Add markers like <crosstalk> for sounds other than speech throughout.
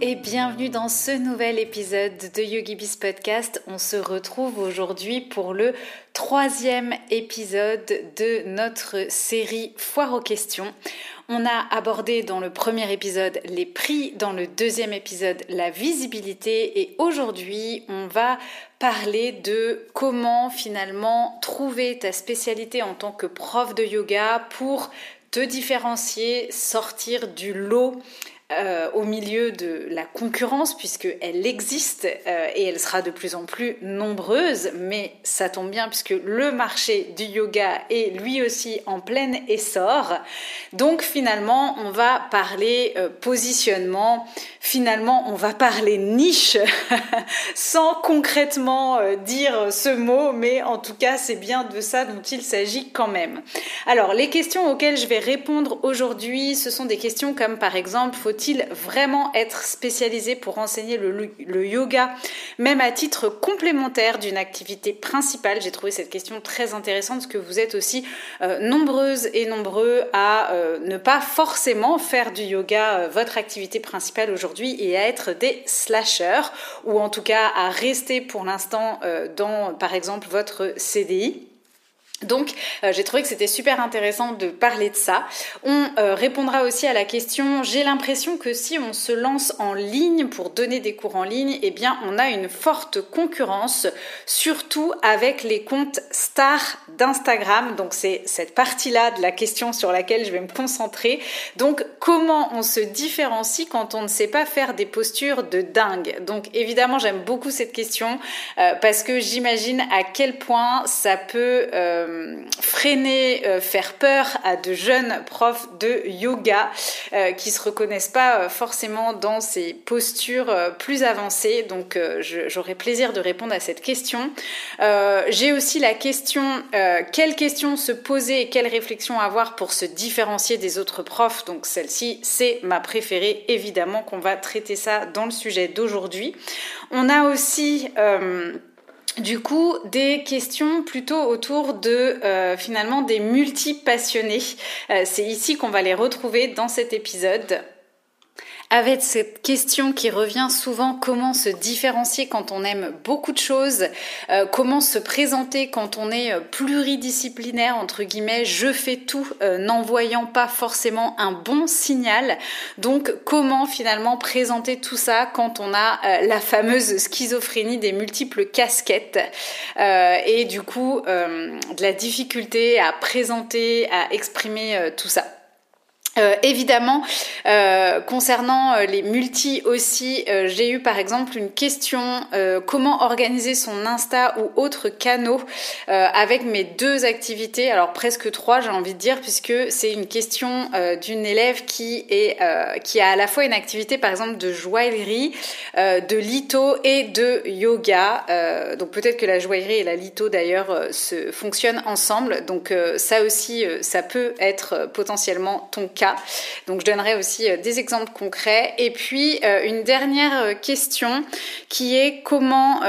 et bienvenue dans ce nouvel épisode de YogiBiz Podcast. On se retrouve aujourd'hui pour le troisième épisode de notre série Foire aux questions. On a abordé dans le premier épisode les prix, dans le deuxième épisode la visibilité et aujourd'hui on va parler de comment finalement trouver ta spécialité en tant que prof de yoga pour te différencier, sortir du lot euh, au milieu de la concurrence, puisqu'elle existe euh, et elle sera de plus en plus nombreuse, mais ça tombe bien puisque le marché du yoga est lui aussi en plein essor. Donc finalement, on va parler euh, positionnement, finalement, on va parler niche, <laughs> sans concrètement dire ce mot, mais en tout cas, c'est bien de ça dont il s'agit quand même. Alors, les questions auxquelles je vais répondre aujourd'hui, ce sont des questions comme par exemple, faut il vraiment être spécialisé pour enseigner le, yoga, même à titre complémentaire d'une activité principale? J'ai trouvé cette question très intéressante parce que vous êtes aussi euh, nombreuses et nombreux à euh, ne pas forcément faire du yoga euh, votre activité principale aujourd'hui et à être des slashers ou en tout cas à rester pour l'instant dans par exemple votre CDI. Donc euh, j'ai trouvé que c'était super intéressant de parler de ça. On euh, répondra aussi à la question, j'ai l'impression que si on se lance en ligne pour donner des cours en ligne, eh bien on a une forte concurrence, surtout avec les comptes stars d'Instagram. Donc c'est cette partie-là de la question sur laquelle je vais me concentrer. Donc comment on se différencie quand on ne sait pas faire des postures de dingue? Donc évidemment j'aime beaucoup cette question euh, parce que j'imagine à quel point ça peut... Euh, freiner, euh, faire peur à de jeunes profs de yoga euh, qui se reconnaissent pas forcément dans ces postures plus avancées. Donc j'aurai plaisir de répondre à cette question. J'ai aussi la question quelles questions se poser et quelles réflexions avoir pour se différencier des autres profs? Donc celle-ci, c'est ma préférée. Évidemment qu'on va traiter ça dans le sujet d'aujourd'hui. On a aussi du coup, des questions plutôt autour de euh, finalement des multi-passionnés. Euh, c'est ici qu'on va les retrouver dans cet épisode avec cette question qui revient souvent comment se différencier quand on aime beaucoup de choses, euh, comment se présenter quand on est euh, pluridisciplinaire entre guillemets, je fais tout, euh, n'envoyant pas forcément un bon signal. Donc comment finalement présenter tout ça quand on a la fameuse schizophrénie des multiples casquettes et du coup de la difficulté à présenter, à exprimer tout ça. Euh, évidemment, euh, concernant euh, les multi aussi, j'ai eu par exemple une question comment organiser son Insta ou autres canaux avec mes deux activités, alors presque trois, j'ai envie de dire, puisque c'est une question d'une élève qui qui a à la fois une activité par exemple de joaillerie, de litho et de yoga. donc peut-être que la joaillerie et la litho d'ailleurs se fonctionnent ensemble. Donc ça aussi, ça peut être potentiellement ton cas. Donc je donnerai aussi euh, des exemples concrets. Et puis euh, une dernière euh, question qui est comment,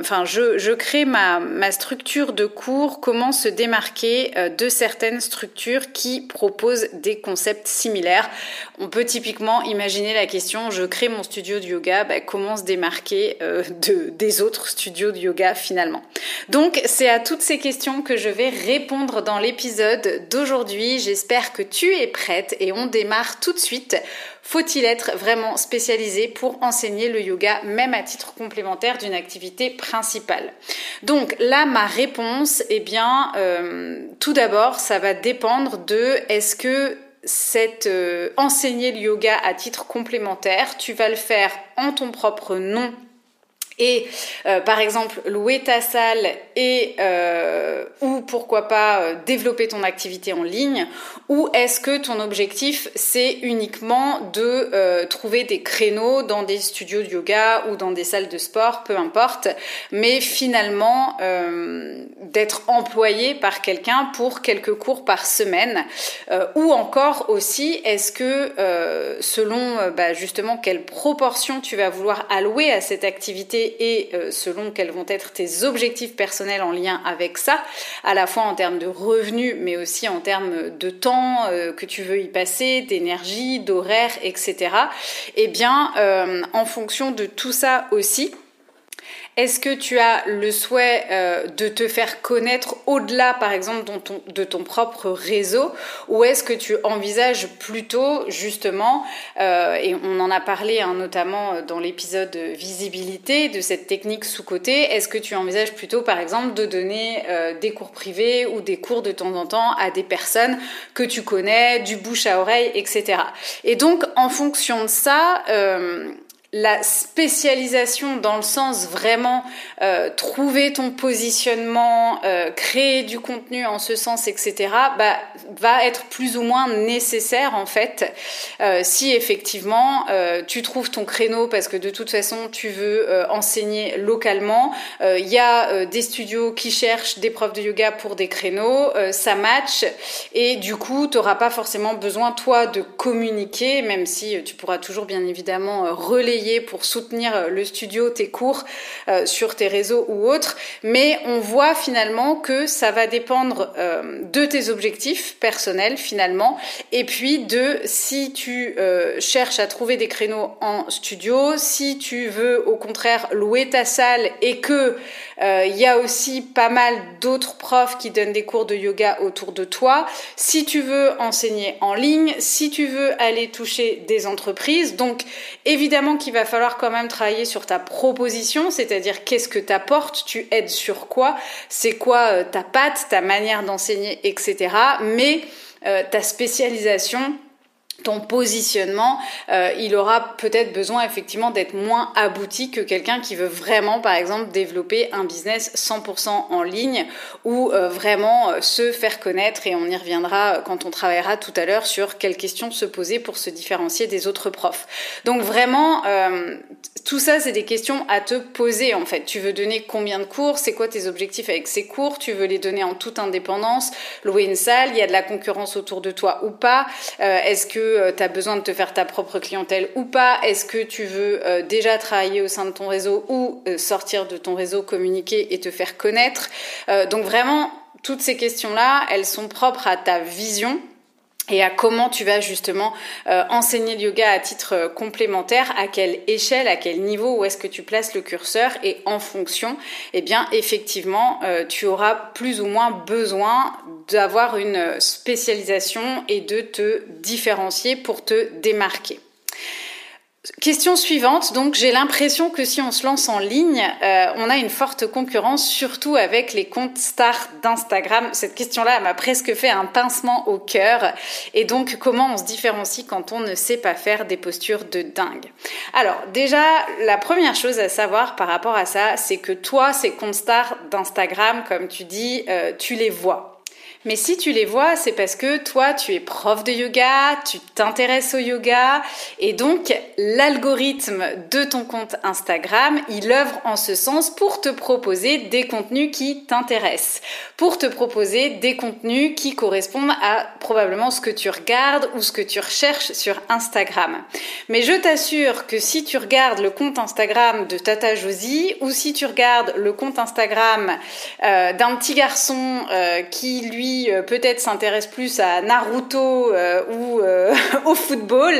enfin je, crée ma, ma, structure de cours, comment se démarquer de certaines structures qui proposent des concepts similaires? On peut typiquement imaginer la question, je crée mon studio de yoga, bah, comment se démarquer de, des autres studios de yoga finalement? Donc c'est à toutes ces questions que je vais répondre dans l'épisode d'aujourd'hui. J'espère que tu es prête on démarre tout de suite. Faut-il être vraiment spécialisé pour enseigner le yoga, même à titre complémentaire d'une activité principale? Donc là, ma réponse, eh bien, euh, tout d'abord, ça va dépendre de est-ce que cette euh, enseigner le yoga à titre complémentaire, tu vas le faire en ton propre nom et euh, par exemple louer ta salle et euh, ou pourquoi pas euh, développer ton activité en ligne ou est-ce que ton objectif c'est uniquement de trouver des créneaux dans des studios de yoga ou dans des salles de sport peu importe mais finalement d'être employé par quelqu'un pour quelques cours par semaine? Ou encore aussi est-ce que selon bah, justement quelle proportion tu vas vouloir allouer à cette activité et euh, selon quels vont être tes objectifs personnels en lien avec ça, à la fois en termes de revenus, mais aussi en termes de temps euh, que tu veux y passer, d'énergie, d'horaire, etc. Eh bien, euh, en fonction de tout ça aussi, est-ce que tu as le souhait euh, de te faire connaître au-delà, par exemple, de ton, propre réseau? Ou est-ce que tu envisages plutôt, justement, euh, et on en a parlé hein, notamment dans l'épisode visibilité, de cette technique sous-côté, est-ce que tu envisages plutôt, par exemple, de donner euh, des cours privés ou des cours de temps en temps à des personnes que tu connais, du bouche à oreille, etc. Et donc, en fonction de ça, la spécialisation dans le sens vraiment euh, trouver ton positionnement, euh, créer du contenu en ce sens, etc., bah, va être plus ou moins nécessaire en fait euh, si effectivement tu trouves ton créneau parce que de toute façon tu veux enseigner localement. Il y a des studios qui cherchent des profs de yoga pour des créneaux, ça match et du coup tu n'auras pas forcément besoin toi de communiquer, même si tu pourras toujours bien évidemment relayer pour soutenir euh, le studio, tes cours euh, sur tes réseaux ou autres, mais on voit finalement que ça va dépendre euh, de tes objectifs personnels finalement, et puis de si tu cherches à trouver des créneaux en studio, si tu veux au contraire louer ta salle et que il y a aussi pas mal d'autres profs qui donnent des cours de yoga autour de toi, si tu veux enseigner en ligne, si tu veux aller toucher des entreprises, donc évidemment qu'il va falloir quand même travailler sur ta proposition, c'est-à-dire qu'est-ce que tu apportes, tu aides sur quoi, c'est quoi euh, ta patte, ta manière d'enseigner, etc. Mais euh, ta spécialisation, ton positionnement, euh, il aura peut-être besoin effectivement d'être moins abouti que quelqu'un qui veut vraiment, par exemple, développer un business 100% en ligne ou euh, vraiment euh, se faire connaître. Et on y reviendra quand on travaillera tout à l'heure sur quelles questions se poser pour se différencier des autres profs. Donc vraiment, tout ça, c'est des questions à te poser en fait. Tu veux donner combien de cours? C'est quoi tes objectifs avec ces cours? Tu veux les donner en toute indépendance? Louer une salle? Il y a de la concurrence autour de toi ou pas? Est-ce que euh, tu as besoin de te faire ta propre clientèle ou pas Est-ce que tu veux euh, déjà travailler au sein de ton réseau ou euh, sortir de ton réseau, communiquer et te faire connaître? Donc vraiment, toutes ces questions-là, elles sont propres à ta vision et à comment tu vas justement euh, enseigner le yoga à titre euh, complémentaire, à quelle échelle, à quel niveau, où est-ce que tu places le curseur et en fonction, eh bien effectivement, euh, tu auras plus ou moins besoin d'avoir une spécialisation et de te différencier pour te démarquer. Question suivante, donc j'ai l'impression que si on se lance en ligne, euh, on a une forte concurrence, surtout avec les comptes stars d'Instagram. Cette question-là m'a presque fait un pincement au cœur. Et donc comment on se différencie quand on ne sait pas faire des postures de dingue? Alors déjà, la première chose à savoir par rapport à ça, c'est que toi, ces comptes stars d'Instagram, comme tu dis, euh, tu les vois. Mais si tu les vois, c'est parce que toi, tu es prof de yoga, tu t'intéresses au yoga, et donc l'algorithme de ton compte Instagram, il œuvre en ce sens pour te proposer des contenus qui t'intéressent, pour te proposer des contenus qui correspondent à probablement ce que tu regardes ou ce que tu recherches sur Instagram. Mais je t'assure que si tu regardes le compte Instagram de Tata Josie ou si tu regardes le compte Instagram euh, d'un petit garçon euh, qui lui euh, peut-être s'intéresse plus à Naruto euh, ou euh, <laughs> au football,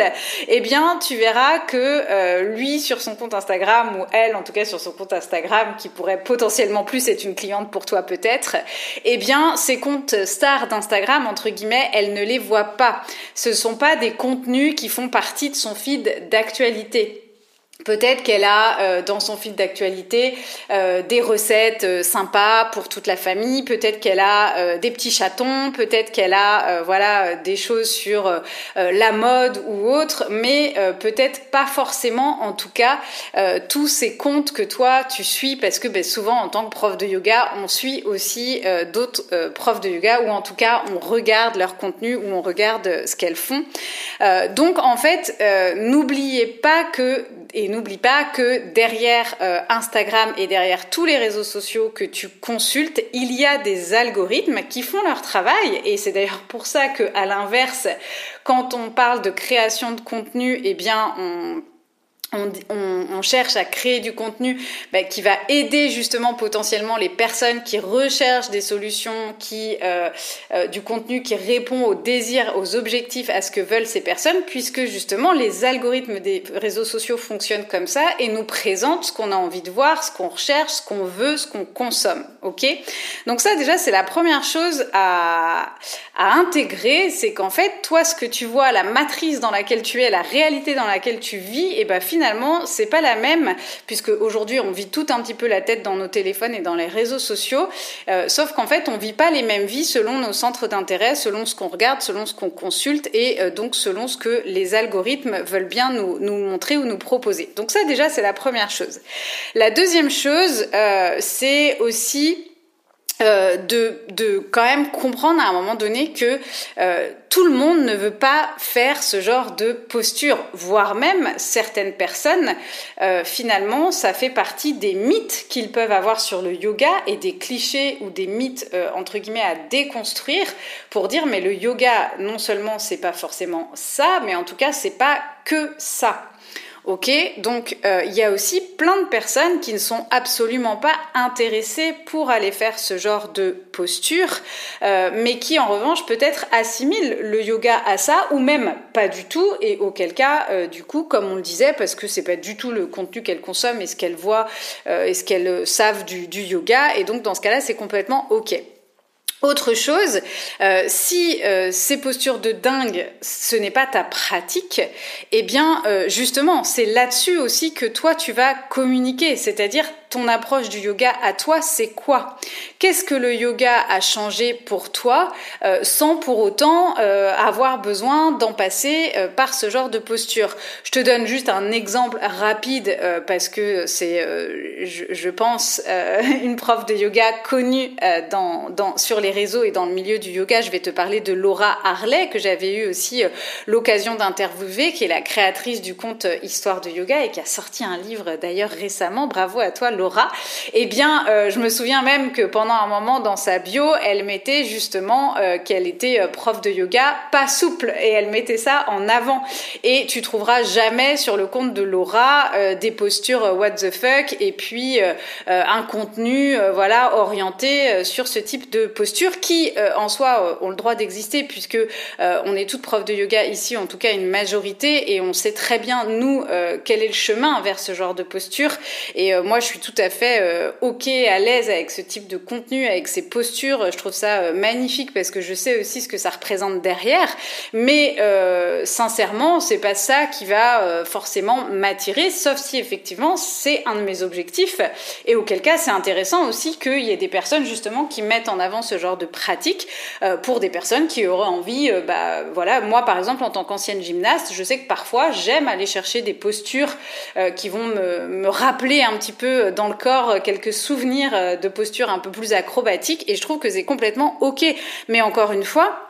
eh bien tu verras que lui sur son compte Instagram ou elle en tout cas sur son compte Instagram qui pourrait potentiellement plus être une cliente pour toi peut-être, eh bien ces comptes stars d'Instagram entre guillemets, elle ne les voit pas. Ce sont pas des contenus qui font partie de son feed d'actualité. Peut-être qu'elle a euh, dans son fil d'actualité euh, des recettes euh, sympas pour toute la famille. Peut-être qu'elle a des petits chatons. Peut-être qu'elle a voilà des choses sur la mode ou autre. Mais peut-être pas forcément, en tout cas, tous ces comptes que toi tu suis parce que ben, souvent en tant que prof de yoga, on suit aussi d'autres profs de yoga ou en tout cas on regarde leur contenu ou on regarde ce qu'elles font. donc en fait, n'oubliez pas que et n'oublie pas que derrière euh, Instagram et derrière tous les réseaux sociaux que tu consultes, il y a des algorithmes qui font leur travail. Et c'est d'ailleurs pour ça que à l'inverse, quand on parle de création de contenu, eh bien on on, cherche à créer du contenu bah, qui va aider justement potentiellement les personnes qui recherchent des solutions, qui euh, euh, du contenu qui répond aux désirs, aux objectifs, à ce que veulent ces personnes, puisque justement les algorithmes des réseaux sociaux fonctionnent comme ça et nous présentent ce qu'on a envie de voir, ce qu'on recherche, ce qu'on veut, ce qu'on consomme. Ok? Donc ça déjà c'est la première chose à, à intégrer, c'est qu'en fait toi ce que tu vois, la matrice dans laquelle tu es, la réalité dans laquelle tu vis, et ben finalement, c'est pas la même, puisque aujourd'hui, on vit tout un petit peu la tête dans nos téléphones et dans les réseaux sociaux, euh, sauf qu'en fait, on vit pas les mêmes vies selon nos centres d'intérêt, selon ce qu'on regarde, selon ce qu'on consulte, et euh, donc selon ce que les algorithmes veulent bien nous, nous montrer ou nous proposer. Donc ça, déjà, c'est la première chose. La deuxième chose, euh, c'est aussi euh, de, de quand même comprendre à un moment donné que euh, tout le monde ne veut pas faire ce genre de posture, voire même certaines personnes, euh, finalement, ça fait partie des mythes qu'ils peuvent avoir sur le yoga et des clichés ou des mythes entre guillemets à déconstruire pour dire mais le yoga non seulement c'est pas forcément ça, mais en tout cas c'est pas que ça. Ok, donc euh, il y a aussi plein de personnes qui ne sont absolument pas intéressées pour aller faire ce genre de posture, euh, mais qui en revanche peut-être assimilent le yoga à ça, ou même pas du tout, et auquel cas, euh, du coup, comme on le disait, parce que c'est pas du tout le contenu qu'elles consomment et ce qu'elles voient et ce qu'elles savent du yoga, et donc dans ce cas-là, c'est complètement ok. Autre chose, euh, si euh, ces postures de dingue, ce n'est pas ta pratique, eh bien euh, justement, c'est là-dessus aussi que toi tu vas communiquer, c'est-à-dire ton approche du yoga à toi, c'est quoi? Qu'est-ce que le yoga a changé pour toi sans pour autant avoir besoin d'en passer par ce genre de posture? Je te donne juste un exemple rapide parce que c'est, je, pense, <laughs> une prof de yoga connue dans, dans, sur les réseaux et dans le milieu du yoga, je vais te parler de Laura Harley, que j'avais eu aussi euh, l'occasion d'interviewer, qui est la créatrice du compte euh, Histoire de Yoga et qui a sorti un livre d'ailleurs récemment. Bravo à toi, Laura. Eh bien, euh, je me souviens même que pendant un moment dans sa bio, elle mettait justement qu'elle était prof de yoga pas souple et elle mettait ça en avant. Et tu trouveras jamais sur le compte de Laura des postures what the fuck et puis un contenu voilà orienté sur ce type de posture qui, euh, en soi, euh, ont le droit d'exister puisque euh, on est toutes profs de yoga ici, en tout cas une majorité, et on sait très bien nous quel est le chemin vers ce genre de posture. Et moi, je suis tout à fait ok, à l'aise avec ce type de contenu, avec ces postures. Je trouve ça magnifique parce que je sais aussi ce que ça représente derrière. Mais sincèrement, c'est pas ça qui va forcément m'attirer, sauf si effectivement c'est un de mes objectifs. Et auquel cas, c'est intéressant aussi qu'il y ait des personnes justement qui mettent en avant ce genre de pratique euh, pour des personnes qui auraient envie, euh, bah voilà, moi par exemple en tant qu'ancienne gymnaste, je sais que parfois j'aime aller chercher des postures euh, qui vont me, me, rappeler un petit peu dans le corps quelques souvenirs de postures un peu plus acrobatiques et je trouve que c'est complètement ok. Mais encore une fois,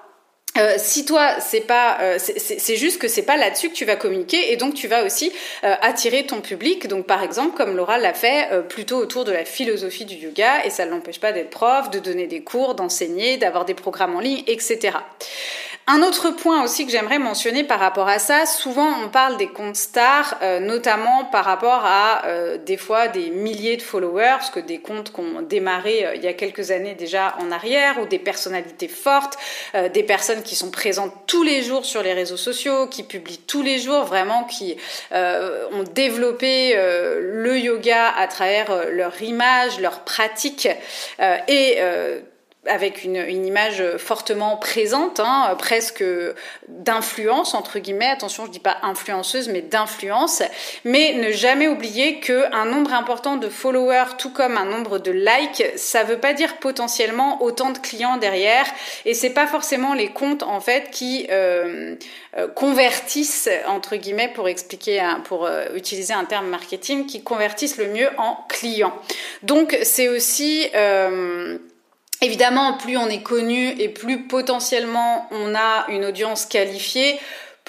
euh, si toi c'est pas euh, c'est juste que c'est pas là-dessus que tu vas communiquer et donc tu vas aussi euh, attirer ton public donc par exemple comme Laura l'a fait plutôt autour de la philosophie du yoga et ça ne l'empêche pas d'être prof de donner des cours d'enseigner d'avoir des programmes en ligne etc un autre point aussi que j'aimerais mentionner par rapport à ça, souvent on parle des comptes stars, euh, notamment par rapport à euh, des fois des milliers de followers, parce que des comptes qui ont démarré euh, il y a quelques années déjà en arrière, ou des personnalités fortes, des personnes qui sont présentes tous les jours sur les réseaux sociaux, qui publient tous les jours, vraiment qui ont développé le yoga à travers leur image, leur pratique et avec une, image fortement présente, hein, presque d'influence entre guillemets. Attention, je dis pas influenceuse, mais d'influence. Mais ne jamais oublier que un nombre important de followers, tout comme un nombre de likes, ça veut pas dire potentiellement autant de clients derrière. Et c'est pas forcément les comptes en fait qui euh, euh, convertissent entre guillemets pour expliquer, pour euh, utiliser un terme marketing, qui convertissent le mieux en clients. Donc c'est aussi Évidemment, plus on est connu et plus potentiellement on a une audience qualifiée,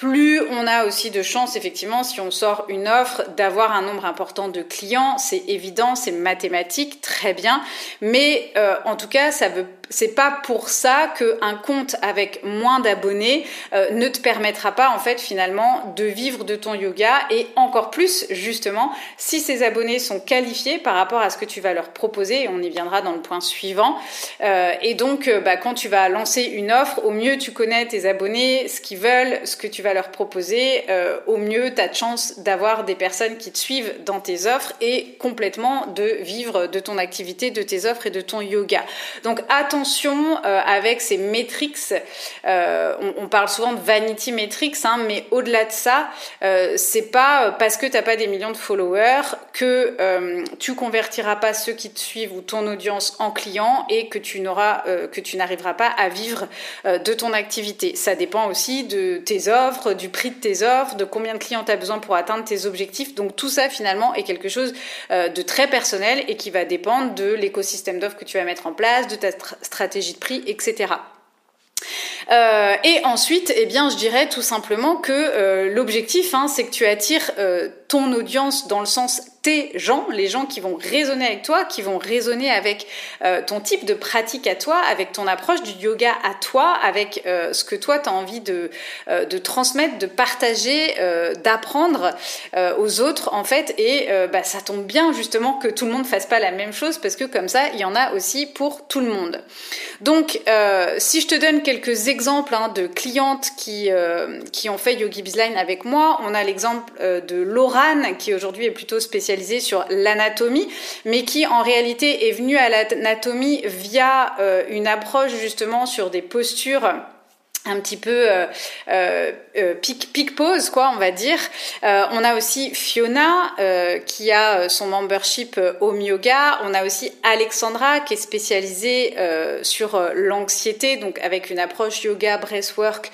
plus on a aussi de chances, effectivement, si on sort une offre, d'avoir un nombre important de clients. C'est évident, c'est mathématique, très bien. Mais euh, en tout cas, ça veut c'est pas pour ça qu'un compte avec moins d'abonnés euh, ne te permettra pas en fait finalement de vivre de ton yoga. Et encore plus justement si ces abonnés sont qualifiés par rapport à ce que tu vas leur proposer et on y viendra dans le point suivant. Euh, et donc euh, bah, quand tu vas lancer une offre au mieux tu connais tes abonnés ce qu'ils veulent ce que tu vas leur proposer. Au mieux tu as de chance d'avoir des personnes qui te suivent dans tes offres et complètement de vivre de ton activité de tes offres et de ton yoga. Donc attention euh, avec ces métriques. Euh, on, parle souvent de vanity metrics, hein, mais au-delà de ça, euh, c'est pas parce que t'as pas des millions de followers que tu convertiras pas ceux qui te suivent ou ton audience en clients et que tu n'auras, que tu n'arriveras pas à vivre de ton activité. Ça dépend aussi de tes offres, du prix de tes offres, de combien de clients tu as besoin pour atteindre tes objectifs. Donc tout ça finalement est quelque chose de très personnel et qui va dépendre de l'écosystème d'offres que tu vas mettre en place, de ta stratégie de prix, etc. Euh, et ensuite, eh bien, je dirais tout simplement que euh, l'objectif, hein, c'est que tu attires euh, ton audience dans le sens tes gens, les gens qui vont résonner avec toi, qui vont résonner avec euh, ton type de pratique à toi, avec ton approche du yoga à toi, avec euh, ce que toi tu as envie de, euh, de transmettre, de partager, d'apprendre aux autres en fait. Et bah, ça tombe bien justement que tout le monde fasse pas la même chose parce que comme ça, il y en a aussi pour tout le monde. Donc, si je te donne quelques exemples hein, de clientes qui, qui ont fait Yogi Bizline avec moi, on a l'exemple de Laurane qui aujourd'hui est plutôt spécialisée sur l'anatomie, mais qui en réalité est venu à l'anatomie via euh, une approche justement sur des postures un petit peu euh, euh, euh pose quoi on va dire. Euh, on a aussi Fiona euh, qui a son membership Home Yoga on a aussi Alexandra qui est spécialisée sur l'anxiété donc avec une approche yoga breathwork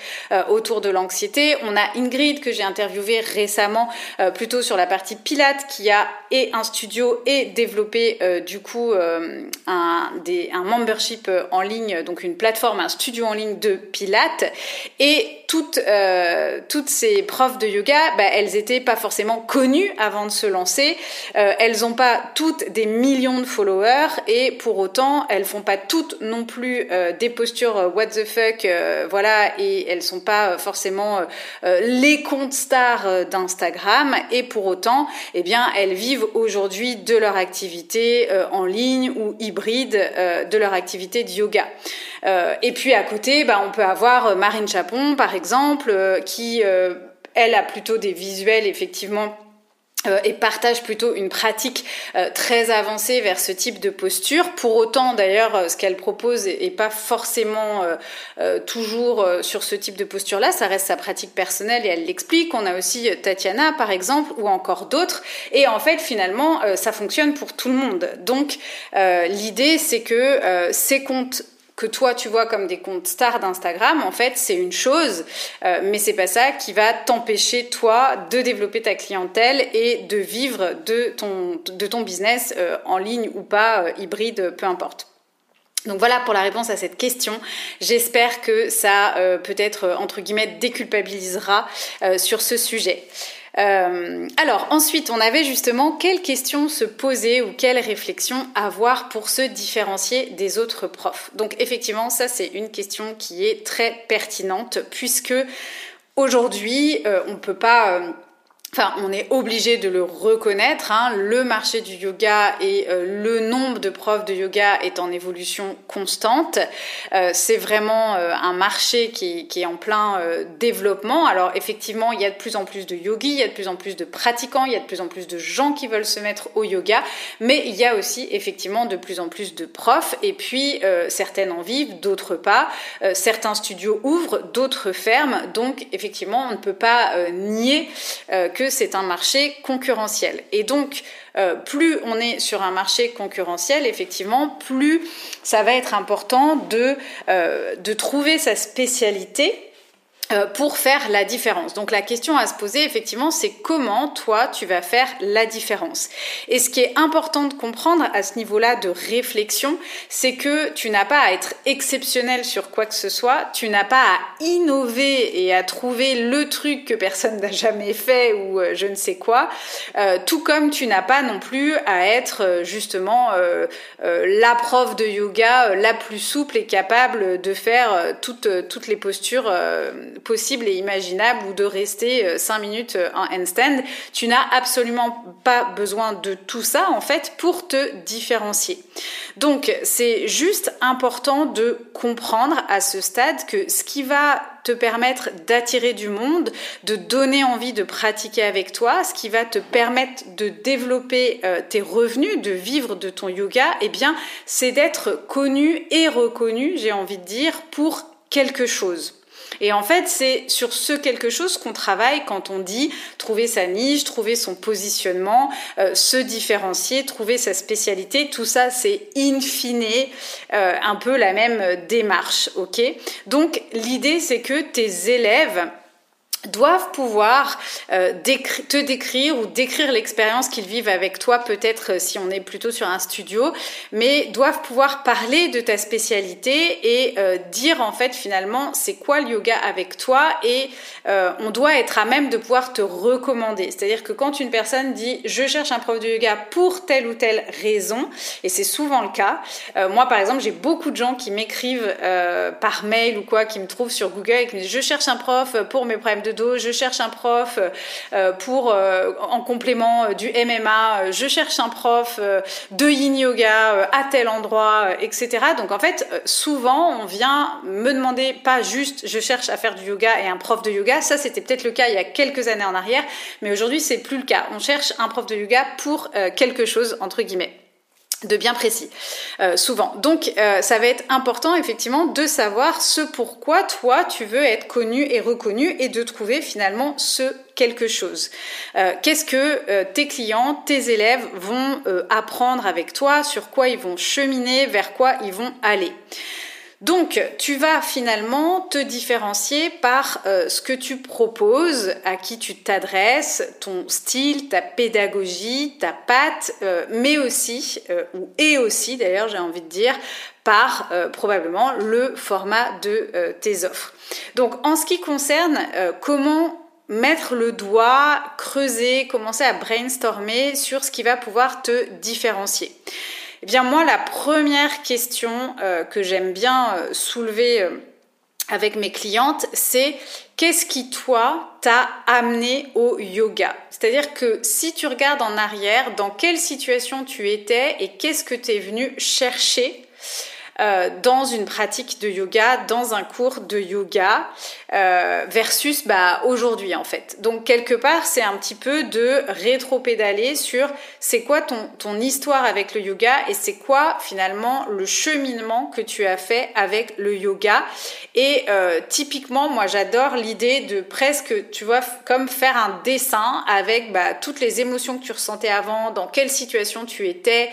autour de l'anxiété. On a Ingrid que j'ai interviewé récemment plutôt sur la partie Pilate qui a et un studio et développé du coup un, des, un membership en ligne donc une plateforme un studio en ligne de Pilates et toutes, euh, toutes ces profs de yoga, bah, elles étaient pas forcément connues avant de se lancer. Euh, elles n'ont pas toutes des millions de followers et pour autant, elles font pas toutes non plus euh, des postures what the fuck, voilà, et elles sont pas forcément les comptes stars d'Instagram. Et pour autant, eh bien, elles vivent aujourd'hui de leur activité en ligne ou hybride de leur activité de yoga. et puis à côté, bah, on peut avoir Marine Chapon, par exemple, euh, qui, euh, elle, a plutôt des visuels, effectivement, euh, et partage plutôt une pratique très avancée vers ce type de posture. Pour autant, d'ailleurs, ce qu'elle propose est, pas forcément toujours sur ce type de posture-là. Ça reste sa pratique personnelle et elle l'explique. On a aussi Tatiana, par exemple, ou encore d'autres. Et en fait, finalement, ça fonctionne pour tout le monde. Donc, l'idée, c'est que ces comptes que toi tu vois comme des comptes stars d'Instagram, en fait, c'est une chose, euh, mais c'est pas ça qui va t'empêcher toi de développer ta clientèle et de vivre de ton business euh, en ligne ou pas, euh, hybride, peu importe. Donc voilà pour la réponse à cette question. J'espère que ça peut-être entre guillemets déculpabilisera sur ce sujet. Euh, alors ensuite, on avait justement quelles questions se poser ou quelles réflexions avoir pour se différencier des autres profs. Donc effectivement, ça c'est une question qui est très pertinente puisque aujourd'hui, euh, on ne peut pas... Euh, Enfin, on est obligé de le reconnaître. Hein. Le marché du yoga et euh, le nombre de profs de yoga est en évolution constante. Euh, c'est vraiment euh, un marché qui, qui, est en plein développement. Alors effectivement, il y a de plus en plus de yogis, il y a de plus en plus de pratiquants, il y a de plus en plus de gens qui veulent se mettre au yoga, mais il y a aussi effectivement de plus en plus de profs. Et puis certaines en vivent, d'autres pas. certains studios ouvrent, d'autres ferment. Donc effectivement, on ne peut pas nier que c'est un marché concurrentiel. Et donc, euh, plus on est sur un marché concurrentiel, effectivement, plus ça va être important de, euh, trouver sa spécialité pour faire la différence. Donc la question à se poser effectivement c'est comment toi tu vas faire la différence. Et ce qui est important de comprendre à ce niveau-là de réflexion, c'est que tu n'as pas à être exceptionnel sur quoi que ce soit, tu n'as pas à innover et à trouver le truc que personne <laughs> n'a jamais fait ou euh, je ne sais quoi, euh, tout comme tu n'as pas non plus à être justement la prof de yoga la plus souple et capable de faire toutes, toutes les postures possible et imaginable ou de rester 5 euh, minutes euh, en handstand. Tu n'as absolument pas besoin de tout ça en fait pour te différencier. Donc c'est juste important de comprendre à ce stade que ce qui va te permettre d'attirer du monde, de donner envie de pratiquer avec toi, ce qui va te permettre de développer euh, tes revenus, de vivre de ton yoga, eh bien, c'est d'être connu et reconnu, j'ai envie de dire, pour quelque chose. Et en fait, c'est sur ce quelque chose qu'on travaille quand on dit trouver sa niche, trouver son positionnement, euh, se différencier, trouver sa spécialité. Tout ça, c'est in fine euh, un peu la même démarche, ok? Donc l'idée, c'est que tes élèves doivent pouvoir euh, te décrire ou décrire l'expérience qu'ils vivent avec toi, peut-être euh, si on est plutôt sur un studio, mais doivent pouvoir parler de ta spécialité et euh, dire en fait finalement c'est quoi le yoga avec toi et on doit être à même de pouvoir te recommander. C'est-à-dire que quand une personne dit je cherche un prof de yoga pour telle ou telle raison, et c'est souvent le cas, moi par exemple j'ai beaucoup de gens qui m'écrivent par mail ou quoi, qui me trouvent sur Google et qui me disent je cherche un prof pour mes problèmes de je cherche un prof euh, pour euh, en complément euh, du MMA, je cherche un prof de yin yoga à tel endroit, etc. Donc en fait, souvent on vient me demander pas juste je cherche à faire du yoga et un prof de yoga, ça c'était peut-être le cas il y a quelques années en arrière, mais aujourd'hui c'est plus le cas. On cherche un prof de yoga pour quelque chose entre guillemets de bien précis, euh, souvent. Donc, euh, ça va être important, effectivement, de savoir ce pourquoi toi, tu veux être connu et reconnu et de trouver finalement ce quelque chose. Euh, qu'est-ce que tes clients, tes élèves vont apprendre avec toi, sur quoi ils vont cheminer, vers quoi ils vont aller. Donc, tu vas finalement te différencier par euh, ce que tu proposes, à qui tu t'adresses, ton style, ta pédagogie, ta patte, euh, mais aussi, euh, ou et aussi d'ailleurs, j'ai envie de dire, par probablement le format de tes offres. Donc, en ce qui concerne comment mettre le doigt, creuser, commencer à brainstormer sur ce qui va pouvoir te différencier. Eh bien moi, la première question euh, que j'aime bien euh, soulever euh, avec mes clientes, c'est qu'est-ce qui, toi, t'a amené au yoga? C'est-à-dire que si tu regardes en arrière, dans quelle situation tu étais et qu'est-ce que tu es venu chercher dans une pratique de yoga, dans un cours de yoga, euh, versus bah, aujourd'hui en fait. Donc quelque part, c'est un petit peu de rétro-pédaler sur c'est quoi ton, ton histoire avec le yoga et c'est quoi finalement le cheminement que tu as fait avec le yoga. Et euh, typiquement, moi j'adore l'idée de presque, tu vois, comme faire un dessin avec bah, toutes les émotions que tu ressentais avant, dans quelle situation tu étais,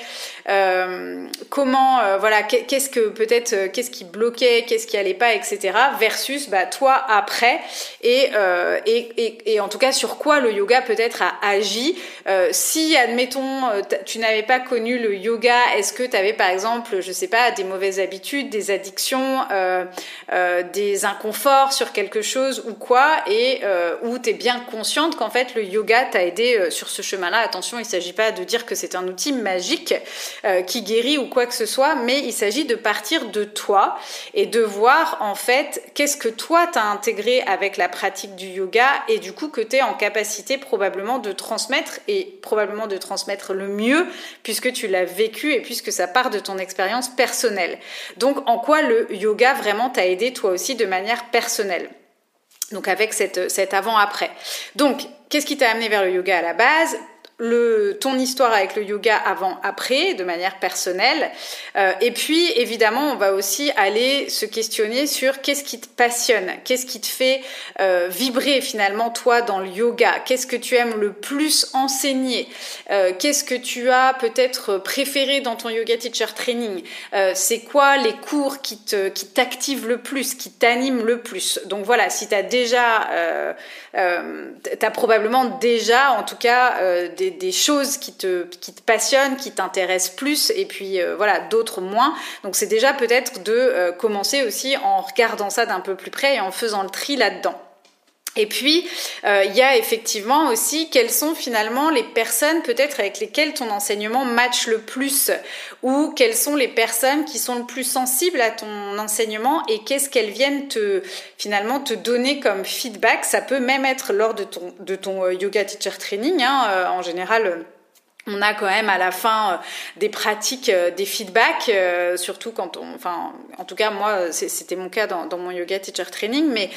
euh, comment, voilà, qu'est-ce que peut-être, qu'est-ce qui bloquait, qu'est-ce qui allait pas, etc. Versus bah, toi après et, et, et, en tout cas sur quoi le yoga peut-être a agi. si admettons tu n'avais pas connu le yoga, est-ce que tu avais par exemple, je sais pas, des mauvaises habitudes, des addictions, des inconforts sur quelque chose ou quoi, et où tu es bien consciente qu'en fait le yoga t'a aidé sur ce chemin-là? Attention, il ne s'agit pas de dire que c'est un outil magique. Euh, qui guérit ou quoi que ce soit, mais il s'agit de partir de toi et de voir en fait qu'est-ce que toi tu as intégré avec la pratique du yoga et du coup que tu es en capacité probablement de transmettre et probablement de transmettre le mieux puisque tu l'as vécu et puisque ça part de ton expérience personnelle. Donc en quoi le yoga vraiment t'a aidé toi aussi de manière personnelle? Donc avec cet avant-après. Donc, qu'est-ce qui t'a amené vers le yoga à la base? Le, ton histoire avec le yoga avant-après, de manière personnelle. Euh, et puis, évidemment, on va aussi aller se questionner sur qu'est-ce qui te passionne, qu'est-ce qui te fait euh, vibrer finalement toi dans le yoga, qu'est-ce que tu aimes le plus enseigner, euh, qu'est-ce que tu as peut-être préféré dans ton yoga teacher training, c'est quoi les cours qui te qui t'activent le plus, qui t'animent le plus? Donc voilà, si tu as déjà, tu as probablement déjà, en tout cas, des des, choses qui te, qui te passionnent, qui t'intéressent plus, et puis euh, voilà, d'autres moins. Donc c'est déjà peut-être de euh, commencer aussi en regardant ça d'un peu plus près et en faisant le tri là-dedans. Et puis, euh, il y a effectivement aussi quelles sont finalement les personnes peut-être avec lesquelles ton enseignement match le plus, ou quelles sont les personnes qui sont le plus sensibles à ton enseignement et qu'est-ce qu'elles viennent te finalement te donner comme feedback. Ça peut même être lors de ton, de ton euh, yoga teacher training. Hein, euh, en général, on a quand même à la fin euh, des pratiques, euh, des feedbacks, euh, surtout quand on, enfin, en tout cas moi, c'était mon cas dans, mon yoga teacher training, mais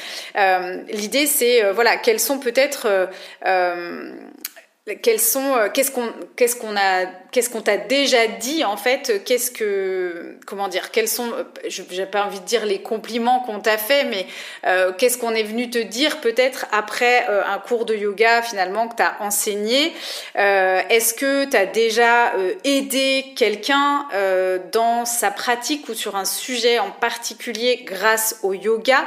l'idée c'est, voilà, quels sont peut-être quels sont euh, qu'est-ce qu'on qu'est-ce qu'on a qu'est-ce qu'on t'a déjà dit en fait qu'est-ce que comment dire quels sont j'ai pas envie de dire les compliments qu'on t'a fait mais euh, qu'est-ce qu'on est venu te dire peut-être après euh, un cours de yoga finalement que tu as enseigné est-ce que tu as déjà aidé quelqu'un dans sa pratique ou sur un sujet en particulier grâce au yoga?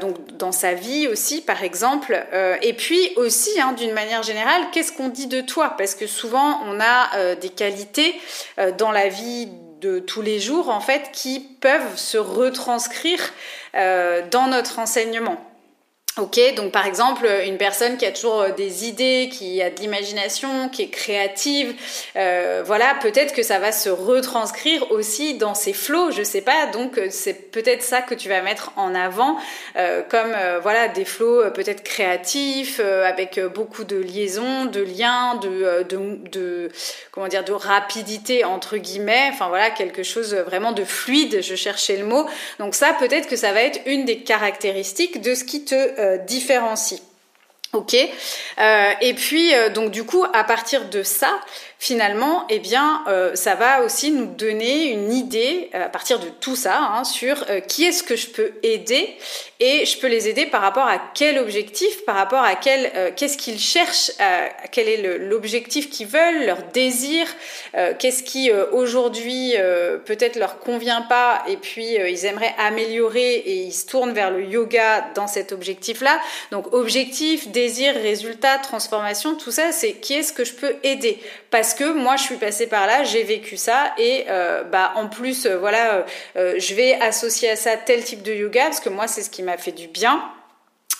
Donc dans sa vie aussi par exemple et puis aussi hein, d'une manière générale qu'est-ce qu'on dit de toi? Parce que souvent, on a euh, des qualités euh, dans la vie de tous les jours, en fait, qui peuvent se retranscrire euh, dans notre enseignement. Ok, donc par exemple, une personne qui a toujours euh, des idées, qui a de l'imagination, qui est créative, euh, voilà, peut-être que ça va se retranscrire aussi dans ses flots, je sais pas. Donc euh, c'est peut-être ça que tu vas mettre en avant, comme voilà des flots peut-être créatifs, avec beaucoup de liaisons, de liens, de, de, de, comment dire, de rapidité entre guillemets. Enfin voilà, quelque chose vraiment de fluide. Je cherchais le mot. Donc ça, peut-être que ça va être une des caractéristiques de ce qui te euh, différencie. Ok. Euh, et puis euh, donc du coup, à partir de ça, finalement, eh bien, euh, ça va aussi nous donner une idée à partir de tout ça hein, sur qui est-ce que je peux aider et je peux les aider par rapport à quel objectif, par rapport à quel qu'est-ce qu'ils cherchent, quel est l'objectif qu'ils veulent, leur désir, qu'est-ce qui aujourd'hui peut-être leur convient pas et puis ils aimeraient améliorer et ils se tournent vers le yoga dans cet objectif-là. Donc objectif, désir, résultat, transformation, tout ça, c'est qui est-ce que je peux aider? Parce parce que moi je suis passée par là, j'ai vécu ça et euh, bah en plus euh, voilà, euh, je vais associer à ça tel type de yoga parce que moi c'est ce qui m'a fait du bien.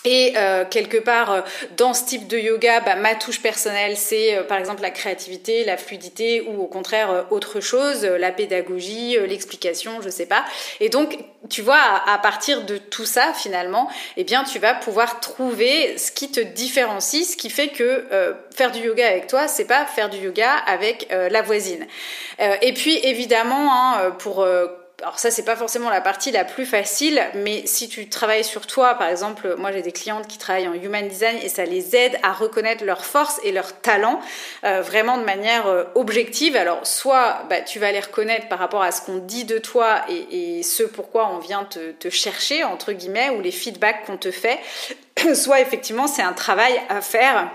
Et euh, quelque part, euh, dans ce type de yoga, bah, ma touche personnelle, c'est euh, par exemple la créativité, la fluidité ou au contraire autre chose, la pédagogie, l'explication, je sais pas. Et donc, tu vois, à, partir de tout ça, finalement, eh bien, tu vas pouvoir trouver ce qui te différencie, ce qui fait que faire du yoga avec toi, c'est pas faire du yoga avec la voisine. et puis, évidemment, hein, pour alors ça c'est pas forcément la partie la plus facile, mais si tu travailles sur toi, par exemple, moi j'ai des clientes qui travaillent en human design et ça les aide à reconnaître leurs forces et leurs talents euh, vraiment de manière euh, objective. Alors soit bah, tu vas les reconnaître par rapport à ce qu'on dit de toi et, ce pourquoi on vient te chercher entre guillemets ou les feedbacks qu'on te fait, <clears throat> soit effectivement c'est un travail à faire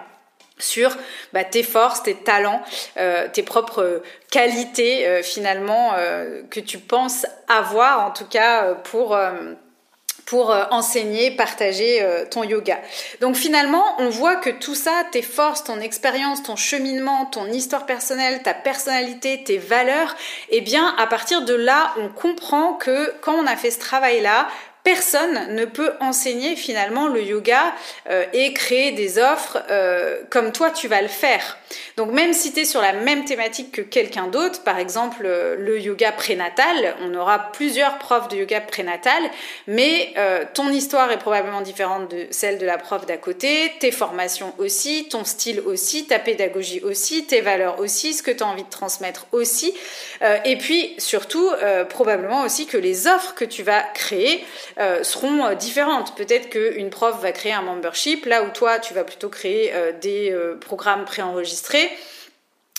sur bah, tes forces, tes talents, euh, tes propres qualités euh, finalement euh, que tu penses avoir en tout cas pour pour enseigner, partager ton yoga. Donc finalement, on voit que tout ça, tes forces, ton expérience, ton cheminement, ton histoire personnelle, ta personnalité, tes valeurs, eh bien à partir de là, on comprend que quand on a fait ce travail-là, personne ne peut enseigner finalement le yoga euh, et créer des offres euh, comme toi tu vas le faire. Donc même si tu es sur la même thématique que quelqu'un d'autre, par exemple euh, le yoga prénatal, on aura plusieurs profs de yoga prénatal, mais ton histoire est probablement différente de celle de la prof d'à côté, tes formations aussi, ton style aussi, ta pédagogie aussi, tes valeurs aussi, ce que tu as envie de transmettre aussi, et puis surtout probablement aussi que les offres que tu vas créer euh, seront euh, différentes. Peut-être qu'une prof va créer un membership, là où toi, tu vas plutôt créer euh, des programmes préenregistrés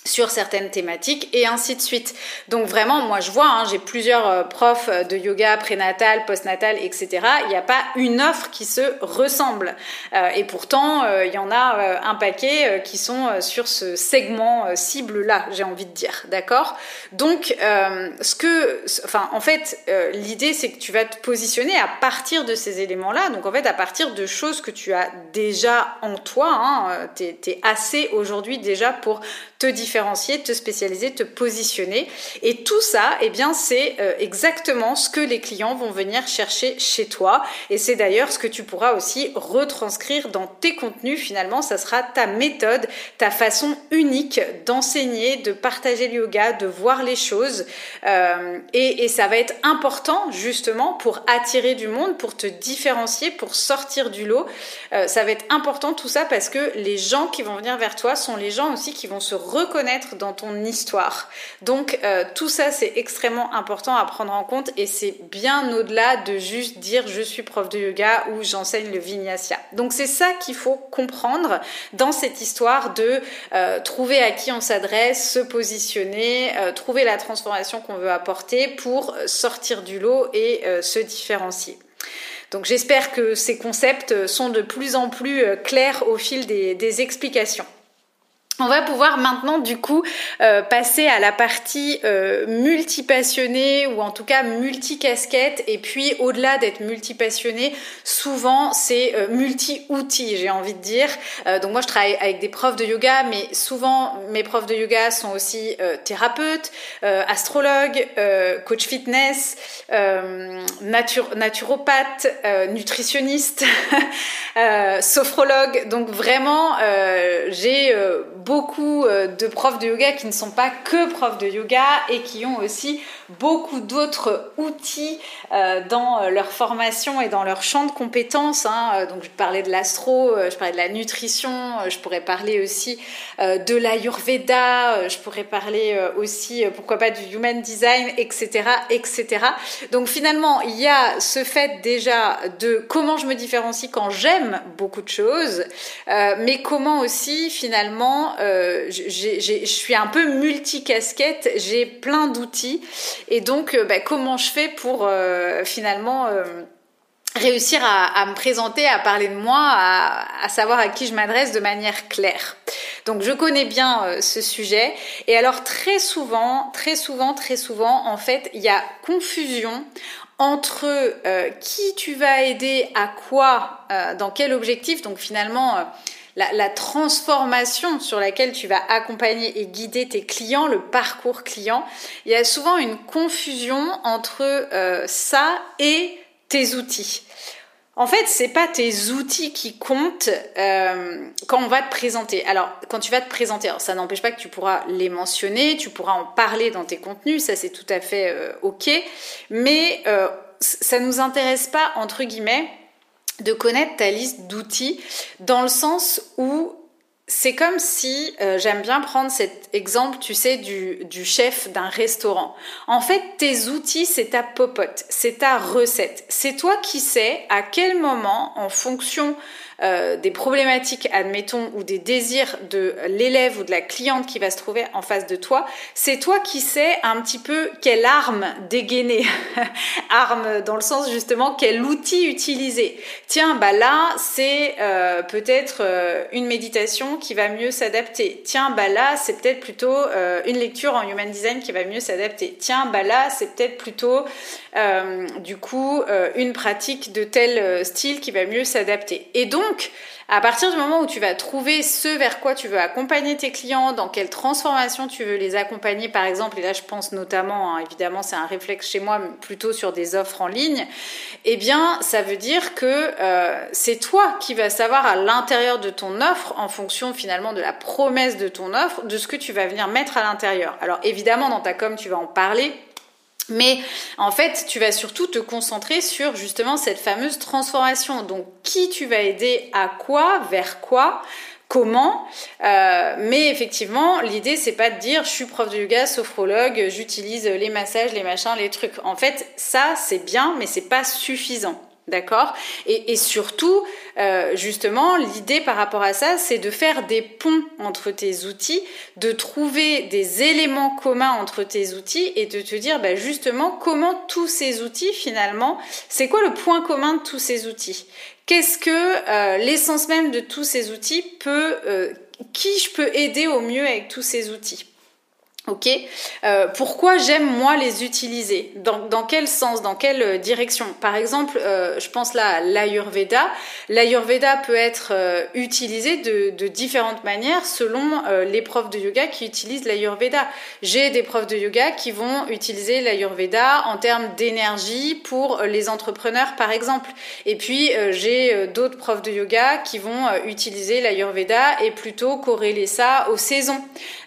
sur certaines thématiques et ainsi de suite. Donc vraiment, moi je vois, hein, j'ai plusieurs euh, profs de yoga prénatal, postnatal, etc. Il n'y a pas une offre qui se ressemble. Euh, et pourtant, euh, il y en a un paquet qui sont sur ce segment cible-là, j'ai envie de dire. D'accord? Donc, ce que, enfin, en fait, l'idée c'est que tu vas te positionner à partir de ces éléments-là. Donc en fait, à partir de choses que tu as déjà en toi, hein, tu es, assez aujourd'hui déjà pour te différencier, te spécialiser, te positionner. Et tout ça, eh bien, c'est euh, exactement ce que les clients vont venir chercher chez toi. Et c'est d'ailleurs ce que tu pourras aussi retranscrire dans tes contenus. Finalement, ça sera ta méthode, ta façon unique d'enseigner, de partager le yoga, de voir les choses. Euh, et, ça va être important justement pour attirer du monde, pour te différencier, pour sortir du lot. Euh, ça va être important tout ça parce que les gens qui vont venir vers toi sont les gens aussi qui vont se reconnaître dans ton histoire. Donc euh, tout ça c'est extrêmement important à prendre en compte et c'est bien au-delà de juste dire je suis prof de yoga ou j'enseigne le vinyasa. Donc c'est ça qu'il faut comprendre dans cette histoire de euh, trouver à qui on s'adresse, se positionner, euh, trouver la transformation qu'on veut apporter pour sortir du lot et se différencier. Donc j'espère que ces concepts sont de plus en plus clairs au fil des explications. On va pouvoir maintenant du coup euh, passer à la partie euh, multipassionné ou en tout cas multicasquette et puis au-delà d'être multipassionné, souvent c'est euh, multi-outils j'ai envie de dire. Euh, donc moi je travaille avec des profs de yoga mais souvent mes profs de yoga sont aussi thérapeutes, astrologues, coach fitness, naturopathe, nutritionniste, <laughs> sophrologue. Donc vraiment j'ai beaucoup euh, de profs de yoga qui ne sont pas que profs de yoga et qui ont aussi beaucoup d'autres outils euh, dans euh, leur formation et dans leur champ de compétences. Hein. Donc je parlais de l'astro, je parlais de la nutrition, je pourrais parler aussi de l'ayurveda, je pourrais parler aussi, pourquoi pas, du human design, etc., etc. Donc finalement, il y a ce fait déjà de comment je me différencie quand j'aime beaucoup de choses, mais comment aussi finalement euh, je suis un peu multicasquette, j'ai plein d'outils. Et donc, euh, bah, comment je fais pour euh, finalement réussir à, me présenter, à parler de moi, à, savoir à qui je m'adresse de manière claire? Donc je connais bien ce sujet. Et alors très souvent, très souvent, très souvent, en fait, il y a confusion entre qui tu vas aider à quoi, dans quel objectif. Donc finalement la, transformation sur laquelle tu vas accompagner et guider tes clients, le parcours client, il y a souvent une confusion entre euh, ça et tes outils. En fait, c'est pas tes outils qui comptent euh, quand on va te présenter. Alors, quand tu vas te présenter, ça n'empêche pas que tu pourras les mentionner, tu pourras en parler dans tes contenus, ça c'est tout à fait euh, ok. Mais ça nous intéresse pas entre guillemets de connaître ta liste d'outils dans le sens où c'est comme si, euh, j'aime bien prendre cet exemple, tu sais, du, du chef d'un restaurant. En fait, tes outils, c'est ta popote, c'est ta recette. C'est toi qui sais à quel moment, en fonction euh, des problématiques, admettons, ou des désirs de l'élève ou de la cliente qui va se trouver en face de toi, c'est toi qui sais un petit peu quelle arme dégainer. <laughs> arme dans le sens justement quel outil utiliser. Tiens, bah là, c'est euh, peut-être euh, une méditation qui va mieux s'adapter. Tiens, bah là, c'est peut-être plutôt une lecture en human design qui va mieux s'adapter. Tiens, bah là, c'est peut-être plutôt du coup une pratique de tel style qui va mieux s'adapter. Et donc, à partir du moment où tu vas trouver ce vers quoi tu veux accompagner tes clients, dans quelle transformation tu veux les accompagner, par exemple, et là je pense notamment, hein, évidemment c'est un réflexe chez moi, plutôt sur des offres en ligne, eh bien ça veut dire que euh, c'est toi qui vas savoir à l'intérieur de ton offre, en fonction finalement de la promesse de ton offre, de ce que tu vas venir mettre à l'intérieur. Alors évidemment dans ta com tu vas en parler, mais en fait, tu vas surtout te concentrer sur justement cette fameuse transformation. Donc, qui tu vas aider à quoi, vers quoi, comment. Euh, mais effectivement, l'idée c'est pas de dire je suis prof de yoga, sophrologue, j'utilise les massages, les machins, les trucs. En fait, ça c'est bien, mais c'est pas suffisant. D'accord? Et, surtout, euh, justement, l'idée par rapport à ça, c'est de faire des ponts entre tes outils, de trouver des éléments communs entre tes outils et de te dire bah, justement comment tous ces outils, finalement, c'est quoi le point commun de tous ces outils? Qu'est-ce que euh, l'essence même de tous ces outils peut... Euh, qui je peux aider au mieux avec tous ces outils? Ok, euh, pourquoi j'aime moi les utiliser? Dans, dans, quel sens, dans quelle euh, direction? Par exemple, euh, je pense là à l'Ayurveda. L'Ayurveda peut être euh, utilisé de, de, différentes manières selon euh, les profs de yoga qui utilisent l'Ayurveda. J'ai des profs de yoga qui vont utiliser l'Ayurveda en termes d'énergie pour les entrepreneurs, par exemple. Et puis j'ai d'autres profs de yoga qui vont utiliser l'Ayurveda et plutôt corréler ça aux saisons.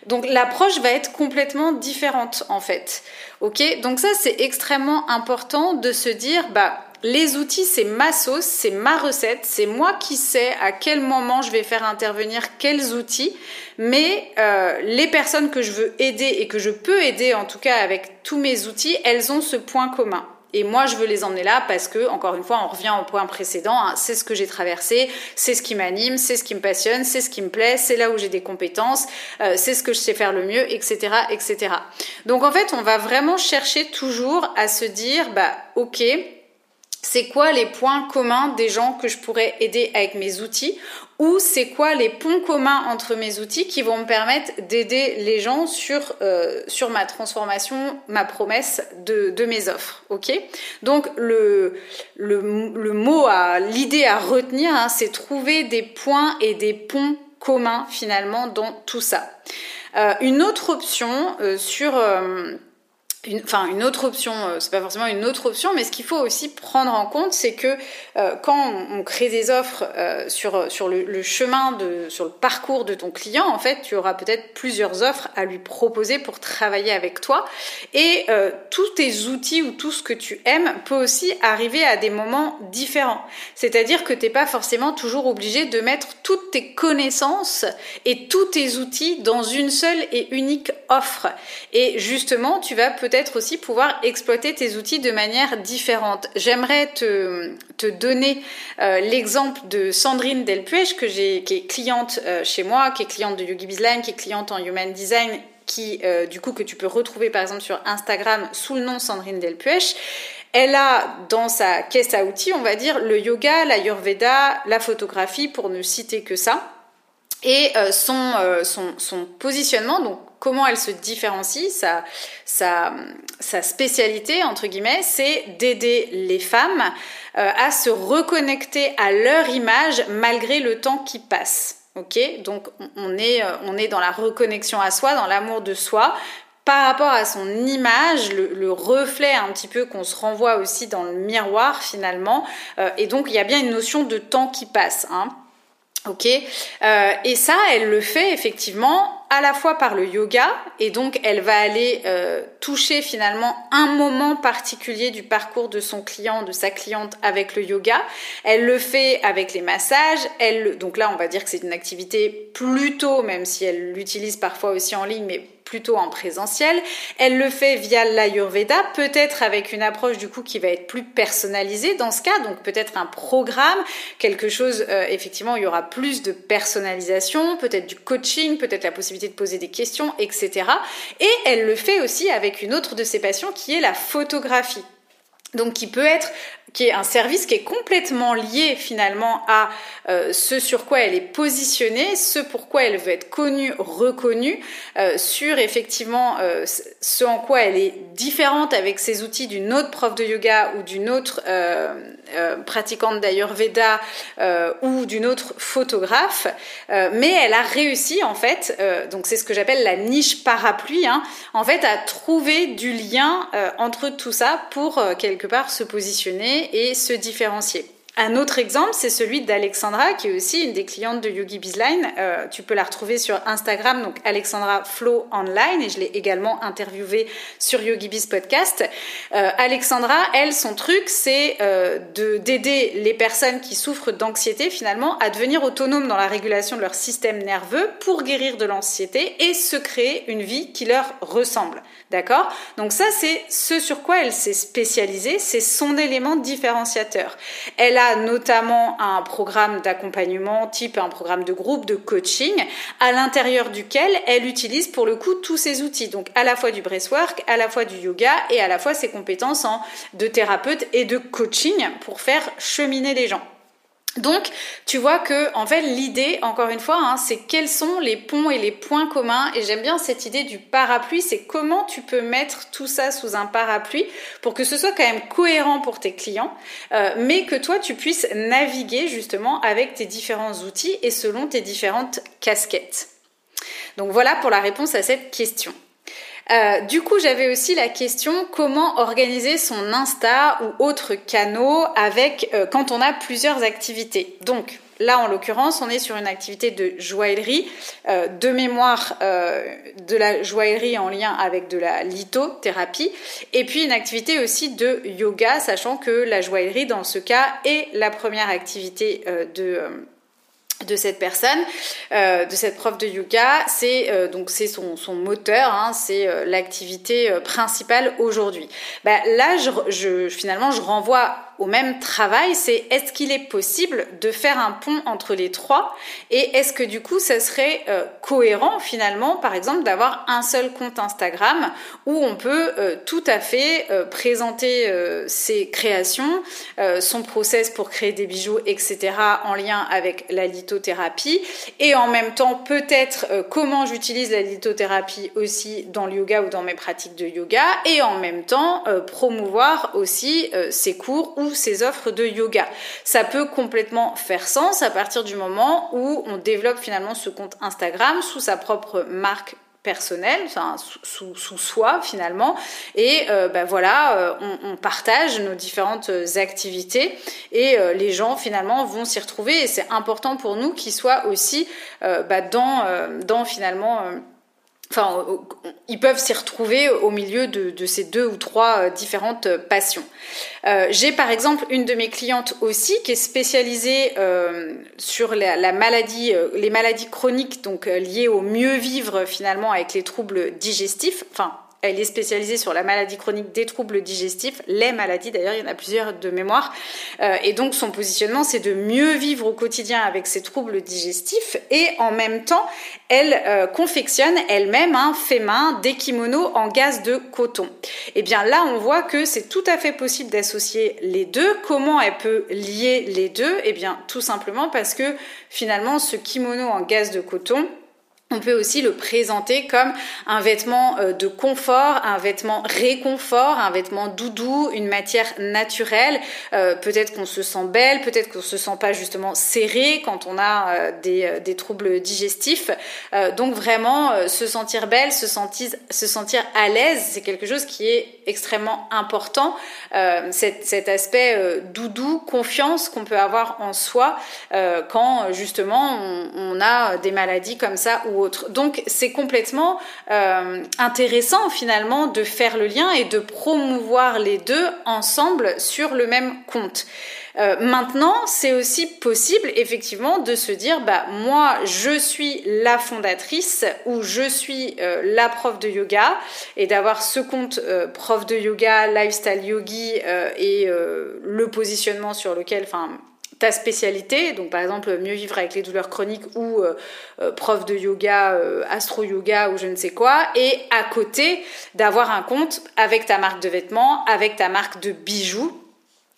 Donc l'approche va être complètement différente en fait. Ok, donc ça c'est extrêmement important de se dire bah les outils, c'est ma sauce, c'est ma recette, c'est moi qui sais à quel moment je vais faire intervenir quels outils, mais euh, les personnes que je veux aider et que je peux aider en tout cas avec tous mes outils, elles ont ce point commun. Et moi, je veux les emmener là parce que, encore une fois, on revient au point précédent. Hein, c'est ce que j'ai traversé, c'est ce qui m'anime, c'est ce qui me passionne, c'est ce qui me plaît, c'est là où j'ai des compétences, euh, c'est ce que je sais faire le mieux, etc., etc. Donc, en fait, on va vraiment chercher toujours à se dire, bah, ok, c'est quoi les points communs des gens que je pourrais aider avec mes outils ou c'est quoi les ponts communs entre mes outils qui vont me permettre d'aider les gens sur, euh, sur ma transformation, ma promesse de, de mes offres. Ok? Donc le, le, le, mot, à l'idée à retenir, hein, c'est trouver des points et des ponts communs finalement dans tout ça. Euh, une autre option euh, sur euh, enfin une autre option, euh, c'est pas forcément une autre option, mais ce qu'il faut aussi prendre en compte, c'est que euh, quand on, crée des offres euh, sur sur le, le, chemin de sur le parcours de ton client, en fait, tu auras peut-être plusieurs offres à lui proposer pour travailler avec toi, et euh, tous tes outils ou tout ce que tu aimes peut aussi arriver à des moments différents. C'est-à-dire que t'es pas forcément toujours obligé de mettre toutes tes connaissances et tous tes outils dans une seule et unique offre. Et justement, tu vas peut peut-être aussi pouvoir exploiter tes outils de manière différente. J'aimerais te, donner euh, l'exemple de Sandrine Delpuech, que j'ai, qui est cliente euh, chez moi, qui est cliente de Yogi Bizline, qui est cliente en Human Design, qui, euh, du coup, que tu peux retrouver par exemple sur Instagram sous le nom Sandrine Delpuech. Elle a dans sa caisse à outils, on va dire, le yoga, l'ayurveda, la photographie, pour ne citer que ça. Et son, son, positionnement, donc comment elle se différencie, sa, sa, spécialité, entre guillemets, c'est d'aider les femmes euh, à se reconnecter à leur image malgré le temps qui passe. Ok, donc on est, on est dans la reconnexion à soi, dans l'amour de soi, par rapport à son image, le, le reflet un petit peu qu'on se renvoie aussi dans le miroir finalement. Euh, et donc il y a bien une notion de temps qui passe. Hein. Ok, euh, et ça, elle le fait effectivement à la fois par le yoga, et donc elle va aller euh, toucher finalement un moment particulier du parcours de son client, de sa cliente avec le yoga. Elle le fait avec les massages. Elle, donc là, on va dire que c'est une activité plutôt, même si elle l'utilise parfois aussi en ligne, mais plutôt en présentiel. Elle le fait via l'Ayurveda, peut-être avec une approche du coup qui va être plus personnalisée dans ce cas, donc peut-être un programme, quelque chose, euh, effectivement, il y aura plus de personnalisation, peut-être du coaching, peut-être la possibilité de poser des questions, etc. Et elle le fait aussi avec une autre de ses passions qui est la photographie. Donc qui peut être qui est un service qui est complètement lié finalement à euh, ce sur quoi elle est positionnée, ce pourquoi elle veut être connue, reconnue, euh, sur effectivement euh, ce en quoi elle est différente avec ses outils d'une autre prof de yoga ou d'une autre pratiquante d'Ayurveda ou d'une autre photographe, mais elle a réussi en fait, donc c'est ce que j'appelle la niche parapluie, hein, en fait à trouver du lien entre tout ça pour quelque part se positionner et se différencier. Un autre exemple, c'est celui d'Alexandra, qui est aussi une des clientes de Yogi Bizline. Euh, tu peux la retrouver sur Instagram, donc Alexandra Flow Online, et je l'ai également interviewée sur Yogi Biz Podcast. Euh, Alexandra, elle, son truc, c'est euh, d'aider les personnes qui souffrent d'anxiété, finalement, à devenir autonomes dans la régulation de leur système nerveux pour guérir de l'anxiété et se créer une vie qui leur ressemble. D'accord? Donc ça, c'est ce sur quoi elle s'est spécialisée, c'est son élément différenciateur. Elle a notamment un programme d'accompagnement type un programme de groupe, de coaching, à l'intérieur duquel elle utilise pour le coup tous ses outils. Donc à la fois du breathwork, à la fois du yoga et à la fois ses compétences en, de thérapeute et de coaching pour faire cheminer les gens. Donc, tu vois que, en fait, l'idée, encore une fois, hein, c'est quels sont les ponts et les points communs. Et j'aime bien cette idée du parapluie, c'est comment tu peux mettre tout ça sous un parapluie pour que ce soit quand même cohérent pour tes clients, euh, mais que toi, tu puisses naviguer justement avec tes différents outils et selon tes différentes casquettes. Donc voilà pour la réponse à cette question. Euh, du coup, j'avais aussi la question comment organiser son Insta ou autres canaux avec euh, quand on a plusieurs activités. Donc là, en l'occurrence, on est sur une activité de joaillerie, euh, de mémoire de la joaillerie en lien avec de la lithothérapie, et puis une activité aussi de yoga, sachant que la joaillerie, dans ce cas, est la première activité de de cette personne, euh, de cette prof de yoga, c'est euh, donc c'est son, son, moteur, hein, c'est euh, l'activité principale aujourd'hui. Bah, là, je, je, finalement, je renvoie au même travail, c'est est-ce qu'il est possible de faire un pont entre les trois et est-ce que du coup ça serait euh, cohérent finalement par exemple d'avoir un seul compte Instagram où on peut euh, tout à fait euh, présenter ses créations, son process pour créer des bijoux, etc. en lien avec la lithothérapie et en même temps peut-être comment j'utilise la lithothérapie aussi dans le yoga ou dans mes pratiques de yoga et en même temps promouvoir aussi ses cours ou ces offres de yoga. Ça peut complètement faire sens à partir du moment où on développe finalement ce compte Instagram sous sa propre marque personnelle, enfin, sous, sous, soi finalement, et euh, ben voilà, euh, on, partage nos différentes activités et euh, les gens finalement vont s'y retrouver et c'est important pour nous qu'ils soient aussi bah, dans, dans finalement ils peuvent s'y retrouver au milieu de, ces deux ou trois euh, différentes euh, passions. Euh, j'ai par exemple une de mes clientes aussi qui est spécialisée sur la, maladie, les maladies chroniques, donc liées au mieux vivre finalement avec les troubles digestifs, elle est spécialisée sur la maladie chronique des troubles digestifs, les maladies d'ailleurs, il y en a plusieurs de mémoire. Euh, et donc son positionnement, c'est de mieux vivre au quotidien avec ces troubles digestifs et en même temps, elle euh, confectionne elle-même un fait main des kimonos en gaz de coton. Et eh bien là, on voit que c'est tout à fait possible d'associer les deux. Comment elle peut lier les deux? Eh bien tout simplement parce que finalement, ce kimono en gaz de coton, on peut aussi le présenter comme un vêtement euh, de confort, un vêtement réconfort, un vêtement doudou, une matière naturelle. Euh, peut-être qu'on se sent belle, peut-être qu'on se sent pas justement serré quand on a euh, des, troubles digestifs. donc vraiment, se sentir belle, se sentir, se sentir à l'aise, c'est quelque chose qui est extrêmement important. Cet, aspect doudou, confiance qu'on peut avoir en soi quand justement on, on, a des maladies comme ça donc c'est complètement euh, intéressant finalement de faire le lien et de promouvoir les deux ensemble sur le même compte. Euh, maintenant, c'est aussi possible effectivement de se dire, bah moi, je suis la fondatrice ou je suis euh, la prof de yoga et d'avoir ce compte prof de yoga, lifestyle yogi et le positionnement sur lequel, enfin ta spécialité, donc par exemple mieux vivre avec les douleurs chroniques ou euh, euh, prof de yoga, euh, astro yoga ou je ne sais quoi, et à côté d'avoir un compte avec ta marque de vêtements, avec ta marque de bijoux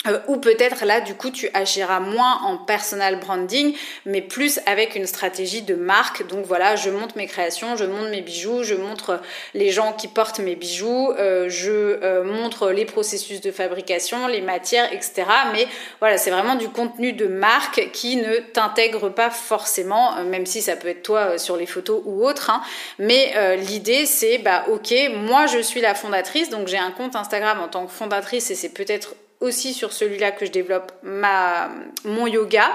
euh, ou peut-être là, du coup, tu agiras moins en personal branding, mais plus avec une stratégie de marque. Donc voilà, je montre mes créations, je montre mes bijoux, je montre les gens qui portent mes bijoux, euh, je euh, montre les processus de fabrication, les matières, etc. Mais voilà, c'est vraiment du contenu de marque qui ne t'intègre pas forcément, même si ça peut être toi sur les photos ou autre. Hein. Mais l'idée, c'est, bah ok, moi je suis la fondatrice, donc j'ai un compte Instagram en tant que fondatrice et c'est peut-être aussi sur celui-là que je développe ma, mon yoga.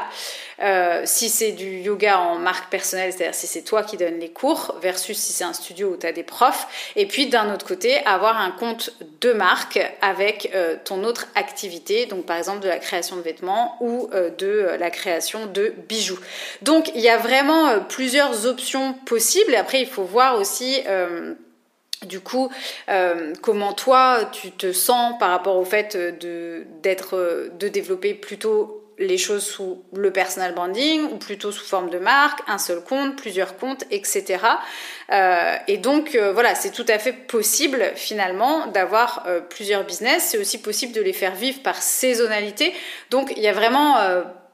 Euh, si c'est du yoga en marque personnelle, c'est-à-dire si c'est toi qui donnes les cours, versus si c'est un studio où tu as des profs. Et puis d'un autre côté, avoir un compte de marque avec euh, ton autre activité, donc par exemple de la création de vêtements ou euh, de la création de bijoux. Donc il y a vraiment plusieurs options possibles. Après, il faut voir aussi du coup, euh, comment toi tu te sens par rapport au fait de d'être de développer plutôt les choses sous le personal branding ou plutôt sous forme de marque, un seul compte, plusieurs comptes, etc. Euh, et donc euh, voilà, c'est tout à fait possible finalement d'avoir plusieurs business. C'est aussi possible de les faire vivre par saisonnalité. Donc il y a vraiment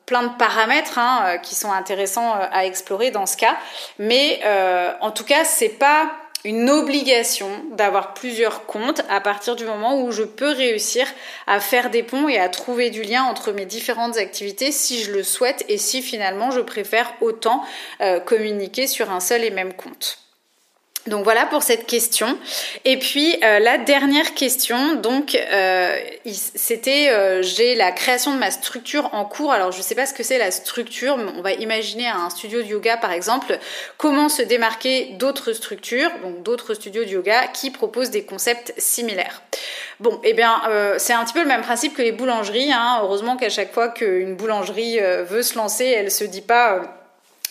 plein de paramètres hein, qui sont intéressants à explorer dans ce cas. Mais en tout cas, c'est pas une obligation d'avoir plusieurs comptes à partir du moment où je peux réussir à faire des ponts et à trouver du lien entre mes différentes activités si je le souhaite et si finalement je préfère autant euh, communiquer sur un seul et même compte. Donc voilà pour cette question. Et puis euh, la dernière question, donc euh, c'était euh, j'ai la création de ma structure en cours. Alors je ne sais pas ce que c'est la structure, mais on va imaginer un studio de yoga par exemple. Comment se démarquer d'autres structures, donc d'autres studios de yoga qui proposent des concepts similaires? Bon, eh bien c'est un petit peu le même principe que les boulangeries. Hein. Heureusement qu'à chaque fois qu'une boulangerie veut se lancer, elle se dit pas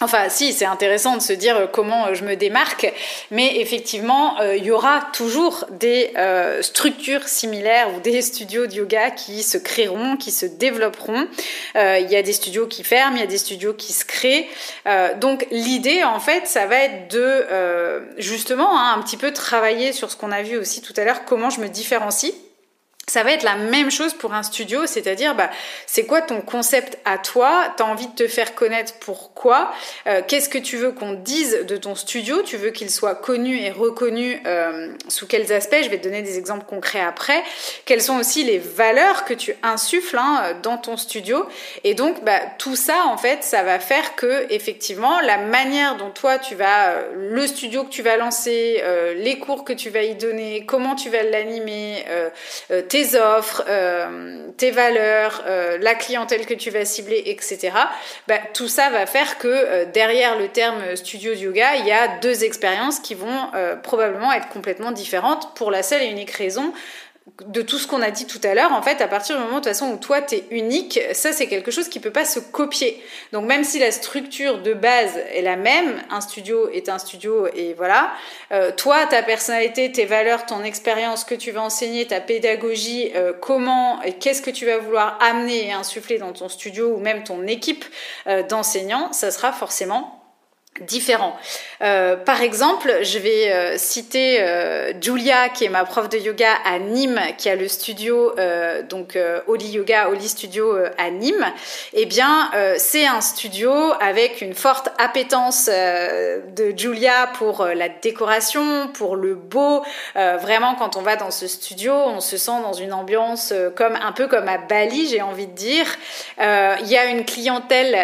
Enfin, si, c'est intéressant de se dire euh, comment euh, je me démarque, mais effectivement, euh, il y aura toujours des structures similaires ou des <laughs> studios de yoga qui se créeront, qui se développeront. il y a des studios qui ferment, il y a des studios qui se créent. donc, l'idée, en fait, ça va être de justement hein, un petit peu travailler sur ce qu'on a vu aussi tout à l'heure, comment je me différencie ça va être la même chose pour un studio, c'est-à-dire bah, c'est quoi ton concept à toi? Tu as envie de te faire connaître pourquoi? Euh, Qu'est-ce que tu veux qu'on dise de ton studio? Tu veux qu'il soit connu et reconnu euh, sous quels aspects? Je vais te donner des exemples concrets après. Quelles sont aussi les valeurs que tu insuffles hein, dans ton studio? Et donc bah, tout ça en fait, ça va faire que effectivement la manière dont toi tu vas, euh, le studio que tu vas lancer, les cours que tu vas y donner, comment tu vas l'animer, tes offres, euh, tes valeurs, euh, la clientèle que tu vas cibler, etc. Bah, tout ça va faire que euh, derrière le terme studio de yoga, il y a deux expériences qui vont probablement être complètement différentes pour la seule et unique raison de tout ce qu'on a dit tout à l'heure, en fait, à partir du moment de toute façon où toi tu es unique, ça c'est quelque chose qui peut pas se copier. Donc même si la structure de base est la même, un studio est un studio et voilà, euh, toi ta personnalité, tes valeurs, ton expérience, que tu vas enseigner, ta pédagogie, euh, comment et qu'est-ce que tu vas vouloir amener et insuffler dans ton studio ou même ton équipe euh, d'enseignants, ça sera forcément différents. Euh, par exemple, je vais euh, citer euh, Julia, qui est ma prof de yoga à Nîmes, qui a le studio donc Oli Yoga, Oli Studio à Nîmes. Eh bien, c'est un studio avec une forte appétence de Julia pour la décoration, pour le beau. vraiment, quand on va dans ce studio, on se sent dans une ambiance comme un peu comme à Bali, j'ai envie de dire. Il y a une clientèle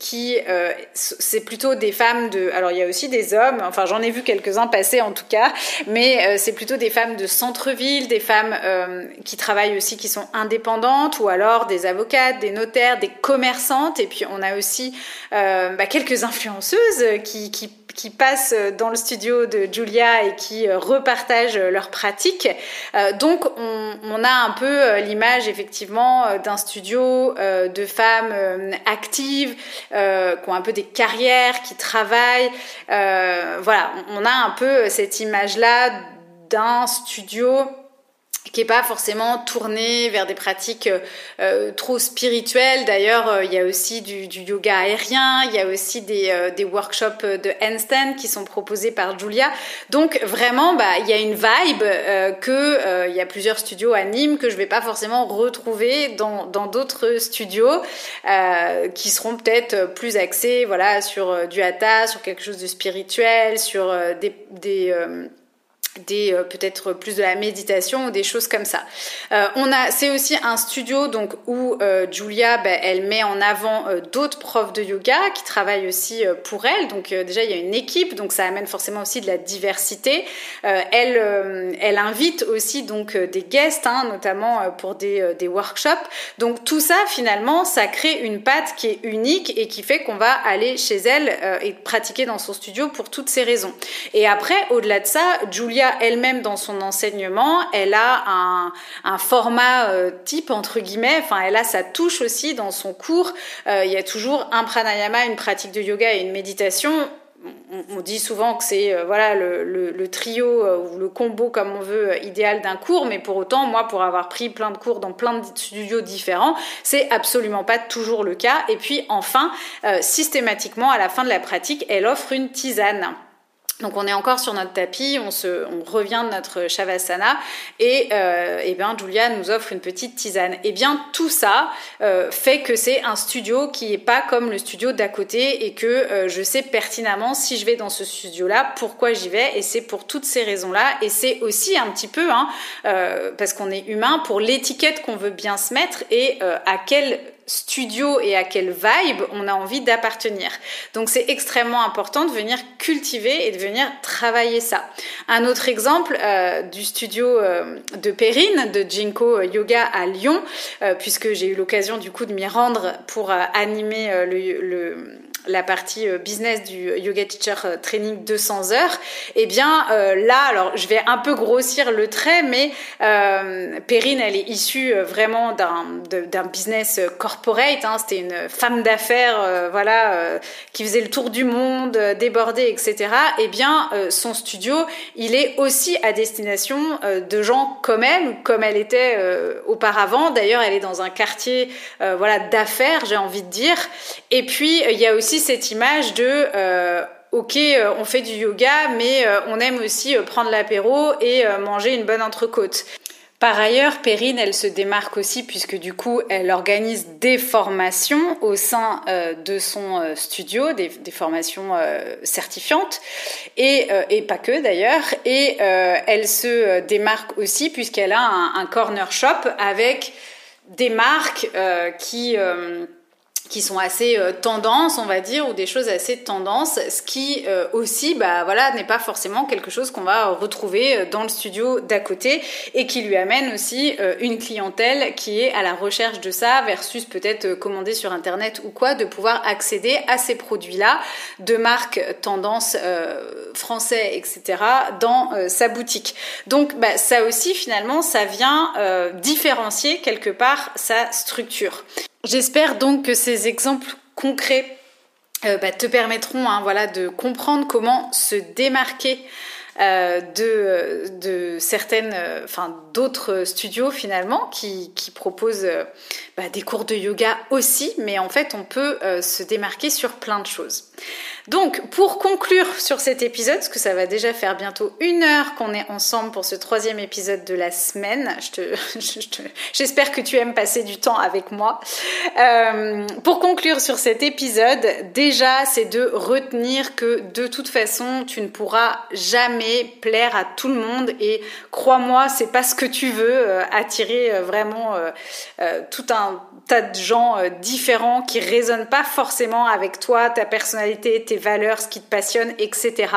qui c'est plutôt des femmes de. Alors il y a aussi des hommes, enfin j'en ai vu quelques-uns passer en tout cas, mais euh, c'est plutôt des femmes de centre-ville, des femmes euh, qui travaillent aussi, qui sont indépendantes, ou alors des avocates, des notaires, des commerçantes, et puis on a aussi euh, bah, quelques influenceuses qui, qui qui passent dans le studio de Julia et qui euh, repartagent leurs pratiques. Euh, donc on, a un peu euh, l'image effectivement d'un studio de femmes actives, qui ont un peu des carrières, qui travaillent. voilà, on a un peu cette image-là d'un studio qui est pas forcément tourné vers des pratiques euh, trop spirituelles. D'ailleurs, euh, il y a aussi du, du, yoga aérien, il y a aussi des, euh, des workshops de handstand qui sont proposés par Julia. Donc vraiment, bah, il y a une vibe que il y a plusieurs studios à Nîmes que je vais pas forcément retrouver dans dans d'autres studios qui seront peut-être plus axés, voilà, sur du hatha, sur quelque chose de spirituel, sur des, des des euh, peut-être plus de la méditation ou des choses comme ça. Euh, on a, c'est aussi un studio donc où euh, Julia, ben, elle met en avant d'autres profs de yoga qui travaillent aussi pour elle. Donc déjà il y a une équipe, donc ça amène forcément aussi de la diversité. elle, elle invite aussi donc des guests, hein, notamment pour des, des workshops. Donc tout ça finalement, ça crée une patte qui est unique et qui fait qu'on va aller chez elle et pratiquer dans son studio pour toutes ces raisons. Et après, au-delà de ça, Julia elle-même dans son enseignement, elle a un, format euh, type entre guillemets, enfin elle a sa touche aussi dans son cours. Euh, il y a toujours un pranayama, une pratique de yoga et une méditation. On, dit souvent que c'est euh, voilà le, trio ou le combo comme on veut idéal d'un cours, mais pour autant moi pour avoir pris plein de cours dans plein de studios différents, c'est absolument pas toujours le cas. Et puis enfin, systématiquement à la fin de la pratique, elle offre une tisane. Donc on est encore sur notre tapis, on, se, on revient de notre shavasana et, euh, et bien Julia nous offre une petite tisane. Et bien tout ça euh, fait que c'est un studio qui est pas comme le studio d'à côté et que euh, je sais pertinemment si je vais dans ce studio-là, pourquoi j'y vais et c'est pour toutes ces raisons-là et c'est aussi un petit peu hein, euh, parce qu'on est humain pour l'étiquette qu'on veut bien se mettre et à quel studio et à quelle vibe on a envie d'appartenir. Donc c'est extrêmement important de venir cultiver et de venir travailler ça. Un autre exemple euh, du studio euh, de Perrine, de Jinko Yoga à Lyon, euh, puisque j'ai eu l'occasion du coup de m'y rendre pour animer le la partie euh, business du Yoga Teacher euh, Training 200 heures, eh bien euh, là, alors je vais un peu grossir le trait, mais euh, Perrine, elle est issue vraiment d'un business corporate. Hein, C'était une femme d'affaires, voilà, qui faisait le tour du monde, débordée, etc. Et eh bien, son studio, il est aussi à destination de gens comme elle comme elle était auparavant. D'ailleurs, elle est dans un quartier, voilà, d'affaires, j'ai envie de dire. Et puis, il y a aussi cette image de euh, ok, euh, on fait du yoga, mais euh, on aime aussi prendre l'apéro et manger une bonne entrecôte. Par ailleurs, Perrine, elle se démarque aussi puisque du coup, elle organise des formations au sein de son studio, des, formations certifiantes, et, pas que d'ailleurs. Et elle se démarque aussi puisqu'elle a un, corner shop avec des marques qui qui sont assez euh, tendances, on va dire, ou des choses assez tendances, ce qui euh, aussi, bah voilà, n'est pas forcément quelque chose qu'on va retrouver euh, dans le studio d'à côté et qui lui amène aussi une clientèle qui est à la recherche de ça versus peut-être commander sur internet ou quoi, de pouvoir accéder à ces produits-là de marques tendance français, etc., dans sa boutique. Donc, bah, ça aussi, finalement, ça vient différencier quelque part sa structure. J'espère donc que ces exemples concrets euh, bah, te permettront hein, voilà, de comprendre comment se démarquer euh, de, certaines, euh, enfin d'autres studios finalement qui, qui proposent bah, des cours de yoga aussi, mais en fait on peut se démarquer sur plein de choses. Donc, pour conclure sur cet épisode, parce que ça va déjà faire bientôt une heure qu'on est ensemble pour ce troisième épisode de la semaine, <laughs> j'espère que tu aimes passer du temps avec moi. Euh, pour conclure sur cet épisode, déjà, c'est de retenir que de toute façon, tu ne pourras jamais plaire à tout le monde et crois-moi, c'est pas ce que tu veux, euh, attirer euh, vraiment tout un tas de gens différents qui résonnent pas forcément avec toi, ta personnalité, tes valeurs, ce qui te passionne, etc.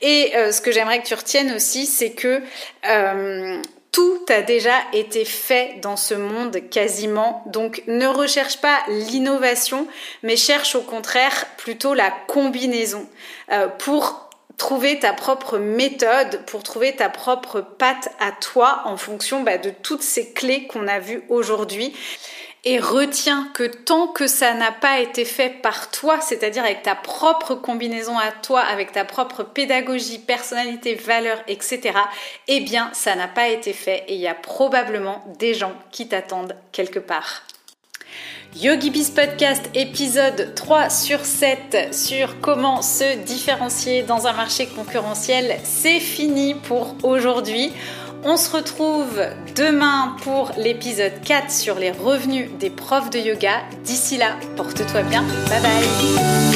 Et euh, ce que j'aimerais que tu retiennes aussi, c'est que euh, tout a déjà été fait dans ce monde quasiment. Donc ne recherche pas l'innovation, mais cherche au contraire plutôt la combinaison euh, pour trouver ta propre méthode, pour trouver ta propre patte à toi en fonction bah, de toutes ces clés qu'on a vues aujourd'hui. Et retiens que tant que ça n'a pas été fait par toi, c'est-à-dire avec ta propre combinaison à toi, avec ta propre pédagogie, personnalité, valeur, etc., eh bien, ça n'a pas été fait et il y a probablement des gens qui t'attendent quelque part. YogiBiz Podcast épisode 3 sur 7 sur comment se différencier dans un marché concurrentiel. C'est fini pour aujourd'hui. On se retrouve demain pour l'épisode 4 sur les revenus des profs de yoga. D'ici là, porte-toi bien. Bye bye